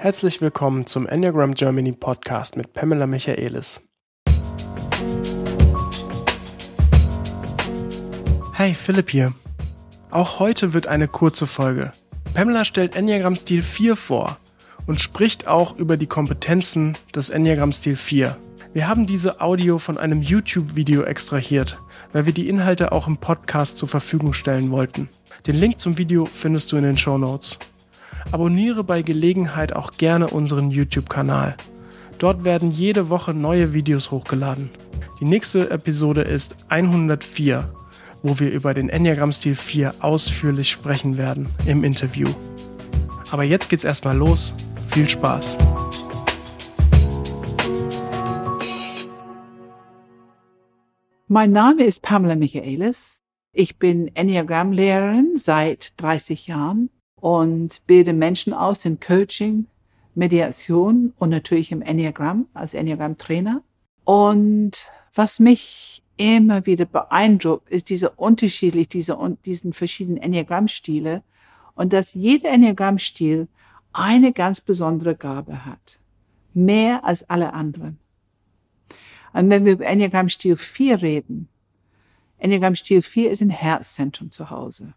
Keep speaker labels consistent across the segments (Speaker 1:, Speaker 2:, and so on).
Speaker 1: Herzlich willkommen zum Enneagram Germany Podcast mit Pamela Michaelis. Hey, Philipp hier. Auch heute wird eine kurze Folge. Pamela stellt Enneagram Stil 4 vor und spricht auch über die Kompetenzen des Enneagram Stil 4. Wir haben diese Audio von einem YouTube-Video extrahiert, weil wir die Inhalte auch im Podcast zur Verfügung stellen wollten. Den Link zum Video findest du in den Show Notes. Abonniere bei Gelegenheit auch gerne unseren YouTube-Kanal. Dort werden jede Woche neue Videos hochgeladen. Die nächste Episode ist 104, wo wir über den Enneagram-Stil 4 ausführlich sprechen werden im Interview. Aber jetzt geht's erstmal los. Viel Spaß!
Speaker 2: Mein Name ist Pamela Michaelis. Ich bin Enneagram-Lehrerin seit 30 Jahren und bilde Menschen aus in Coaching, Mediation und natürlich im Enneagram als Enneagram-Trainer. Und was mich immer wieder beeindruckt, ist diese unterschiedlich, diese, diesen verschiedenen Enneagramm-Stile und dass jeder Enneagramm-Stil eine ganz besondere Gabe hat. Mehr als alle anderen. Und wenn wir über Enneagramm-Stil 4 reden, Enneagramm-Stil 4 ist ein Herzzentrum zu Hause.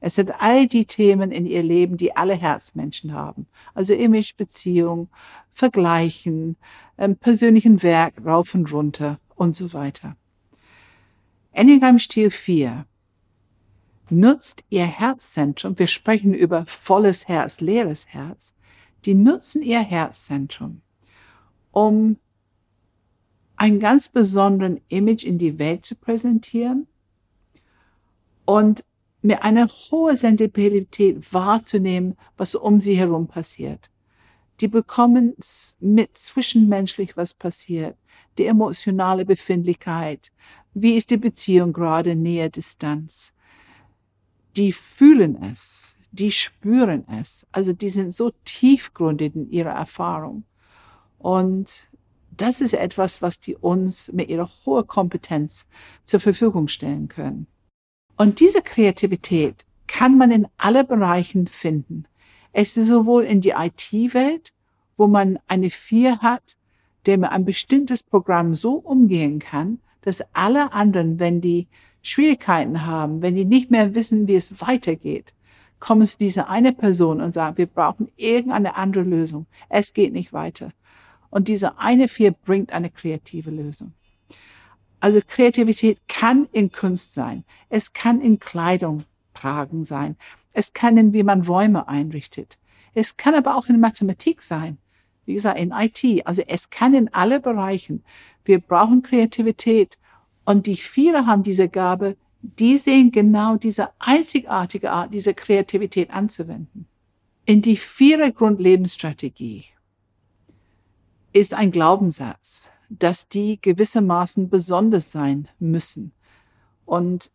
Speaker 2: Es sind all die Themen in ihr Leben, die alle Herzmenschen haben. Also Image, Beziehung, Vergleichen, ähm, persönlichen Werk rauf und runter und so weiter. Enneagram Stil 4 nutzt ihr Herzzentrum, wir sprechen über volles Herz, leeres Herz, die nutzen ihr Herzzentrum, um ein ganz besonderen Image in die Welt zu präsentieren und mir eine hohe Sensibilität wahrzunehmen, was um sie herum passiert. Die bekommen mit zwischenmenschlich, was passiert, die emotionale Befindlichkeit, wie ist die Beziehung gerade, Nähe, Distanz. Die fühlen es, die spüren es, also die sind so tiefgründig in ihrer Erfahrung. Und das ist etwas, was die uns mit ihrer hohen Kompetenz zur Verfügung stellen können. Und diese Kreativität kann man in alle Bereichen finden. Es ist sowohl in die IT-Welt, wo man eine Vier hat, der mit ein bestimmtes Programm so umgehen kann, dass alle anderen, wenn die Schwierigkeiten haben, wenn die nicht mehr wissen, wie es weitergeht, kommen zu dieser eine Person und sagen, wir brauchen irgendeine andere Lösung. Es geht nicht weiter. Und diese eine Vier bringt eine kreative Lösung. Also Kreativität kann in Kunst sein. Es kann in Kleidung tragen sein. Es kann in, wie man Räume einrichtet. Es kann aber auch in Mathematik sein. Wie gesagt, in IT. Also es kann in alle Bereichen. Wir brauchen Kreativität. Und die viele haben diese Gabe, die sehen genau diese einzigartige Art, diese Kreativität anzuwenden. In die vierte Grundlebensstrategie ist ein Glaubenssatz dass die gewissermaßen besonders sein müssen. Und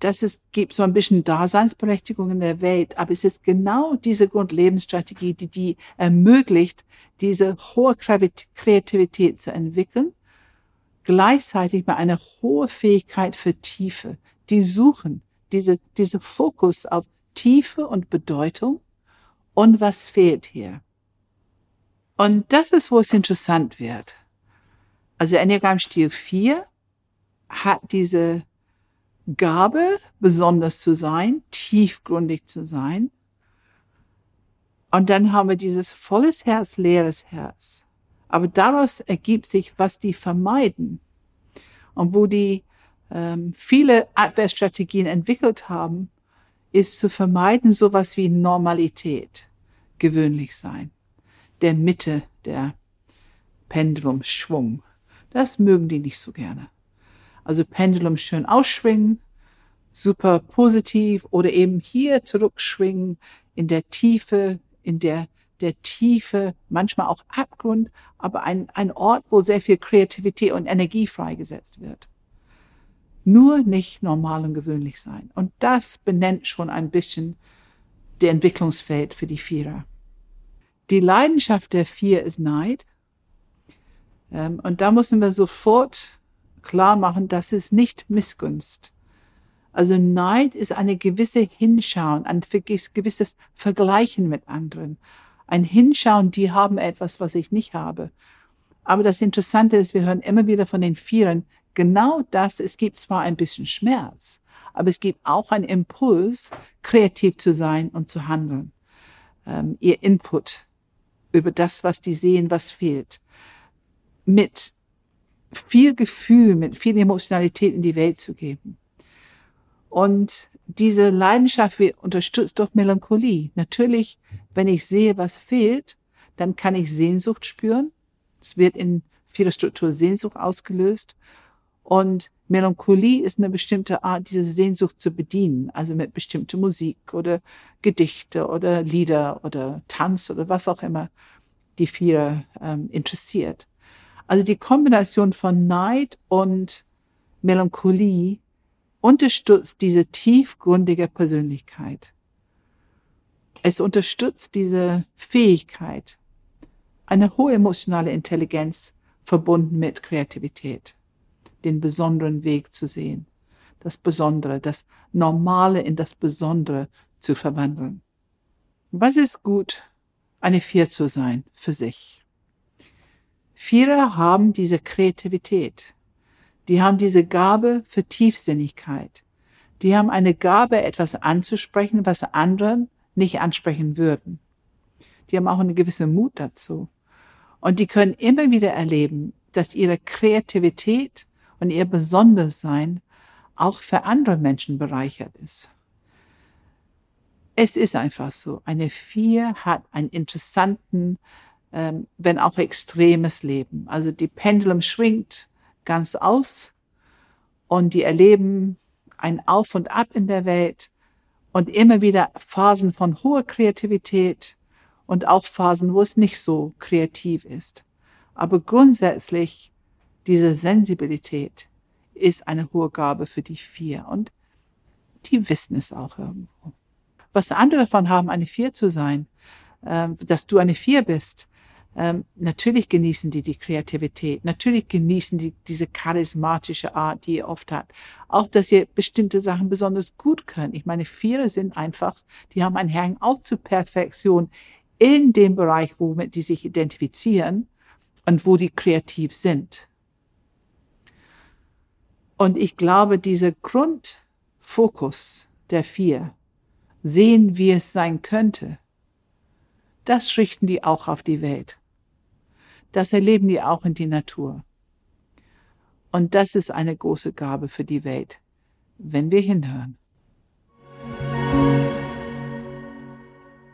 Speaker 2: das ist, gibt so ein bisschen Daseinsberechtigung in der Welt, aber es ist genau diese Grundlebensstrategie, die die ermöglicht, diese hohe Kreativität zu entwickeln, gleichzeitig mit einer hohen Fähigkeit für Tiefe, die suchen, diese, diese Fokus auf Tiefe und Bedeutung und was fehlt hier. Und das ist, wo es interessant wird. Also Enneagram Stil 4 hat diese Gabe, besonders zu sein, tiefgründig zu sein. Und dann haben wir dieses volles Herz, leeres Herz. Aber daraus ergibt sich, was die vermeiden. Und wo die ähm, viele Abwehrstrategien entwickelt haben, ist zu vermeiden sowas wie Normalität, gewöhnlich sein, der Mitte, der Pendulumschwung. Das mögen die nicht so gerne. Also Pendulum schön ausschwingen, super positiv oder eben hier zurückschwingen in der Tiefe, in der der Tiefe, manchmal auch Abgrund, aber ein, ein Ort, wo sehr viel Kreativität und Energie freigesetzt wird. Nur nicht normal und gewöhnlich sein. Und das benennt schon ein bisschen der Entwicklungsfeld für die Vierer. Die Leidenschaft der Vier ist Neid. Ähm, und da müssen wir sofort klar machen, das ist nicht Missgunst. Also Neid ist eine gewisse Hinschauen, ein gewisses Vergleichen mit anderen, ein Hinschauen, die haben etwas, was ich nicht habe. Aber das Interessante ist, wir hören immer wieder von den Vieren, genau das, es gibt zwar ein bisschen Schmerz, aber es gibt auch einen Impuls, kreativ zu sein und zu handeln. Ähm, ihr Input über das, was die sehen, was fehlt. Mit viel Gefühl, mit viel Emotionalität in die Welt zu geben. Und diese Leidenschaft wird unterstützt durch Melancholie. Natürlich, wenn ich sehe, was fehlt, dann kann ich Sehnsucht spüren. Es wird in vieler Struktur Sehnsucht ausgelöst. Und Melancholie ist eine bestimmte Art, diese Sehnsucht zu bedienen, also mit bestimmter Musik oder Gedichte oder Lieder oder Tanz oder was auch immer die vier ähm, interessiert. Also die Kombination von Neid und Melancholie unterstützt diese tiefgründige Persönlichkeit. Es unterstützt diese Fähigkeit, eine hohe emotionale Intelligenz verbunden mit Kreativität den besonderen Weg zu sehen, das Besondere, das Normale in das Besondere zu verwandeln. Was ist gut, eine Vier zu sein für sich? Vierer haben diese Kreativität. Die haben diese Gabe für Tiefsinnigkeit. Die haben eine Gabe, etwas anzusprechen, was andere nicht ansprechen würden. Die haben auch eine gewisse Mut dazu. Und die können immer wieder erleben, dass ihre Kreativität und ihr Besondersein auch für andere Menschen bereichert ist. Es ist einfach so. Eine Vier hat einen interessanten, ähm, wenn auch extremes Leben. Also die Pendulum schwingt ganz aus und die erleben ein Auf und Ab in der Welt und immer wieder Phasen von hoher Kreativität und auch Phasen, wo es nicht so kreativ ist. Aber grundsätzlich diese Sensibilität ist eine hohe Gabe für die Vier und die wissen es auch irgendwo. Was andere davon haben, eine Vier zu sein, ähm, dass du eine Vier bist, ähm, natürlich genießen die die Kreativität, natürlich genießen die diese charismatische Art, die ihr oft hat. Auch, dass ihr bestimmte Sachen besonders gut könnt. Ich meine, Viere sind einfach, die haben einen Hang auch zur Perfektion in dem Bereich, womit die sich identifizieren und wo die kreativ sind. Und ich glaube, dieser Grundfokus der vier, sehen, wie es sein könnte, das richten die auch auf die Welt. Das erleben die auch in die Natur. Und das ist eine große Gabe für die Welt, wenn wir hinhören.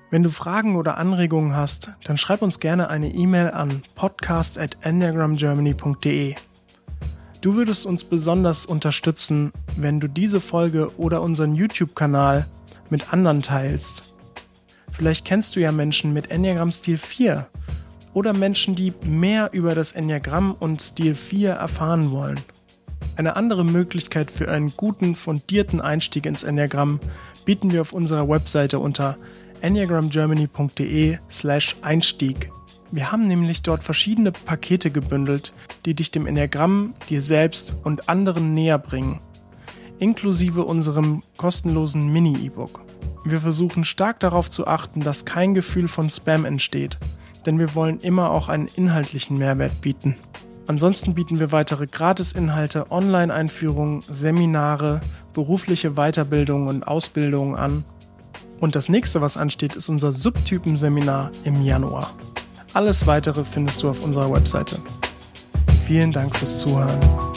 Speaker 1: Wenn du Fragen oder Anregungen hast, dann schreib uns gerne eine E-Mail an podcast@enneagramgermany.de. Du würdest uns besonders unterstützen, wenn du diese Folge oder unseren YouTube-Kanal mit anderen teilst. Vielleicht kennst du ja Menschen mit Enneagram Stil 4 oder Menschen, die mehr über das Enneagramm und Stil 4 erfahren wollen. Eine andere Möglichkeit für einen guten, fundierten Einstieg ins Enneagramm bieten wir auf unserer Webseite unter enneagramgermany.de slash Einstieg. Wir haben nämlich dort verschiedene Pakete gebündelt, die dich dem Enneagramm, dir selbst und anderen näher bringen, inklusive unserem kostenlosen Mini-E-Book. Wir versuchen stark darauf zu achten, dass kein Gefühl von Spam entsteht, denn wir wollen immer auch einen inhaltlichen Mehrwert bieten. Ansonsten bieten wir weitere Gratisinhalte, Online-Einführungen, Seminare, berufliche Weiterbildungen und Ausbildungen an. Und das nächste, was ansteht, ist unser Subtypenseminar im Januar. Alles weitere findest du auf unserer Webseite. Vielen Dank fürs Zuhören.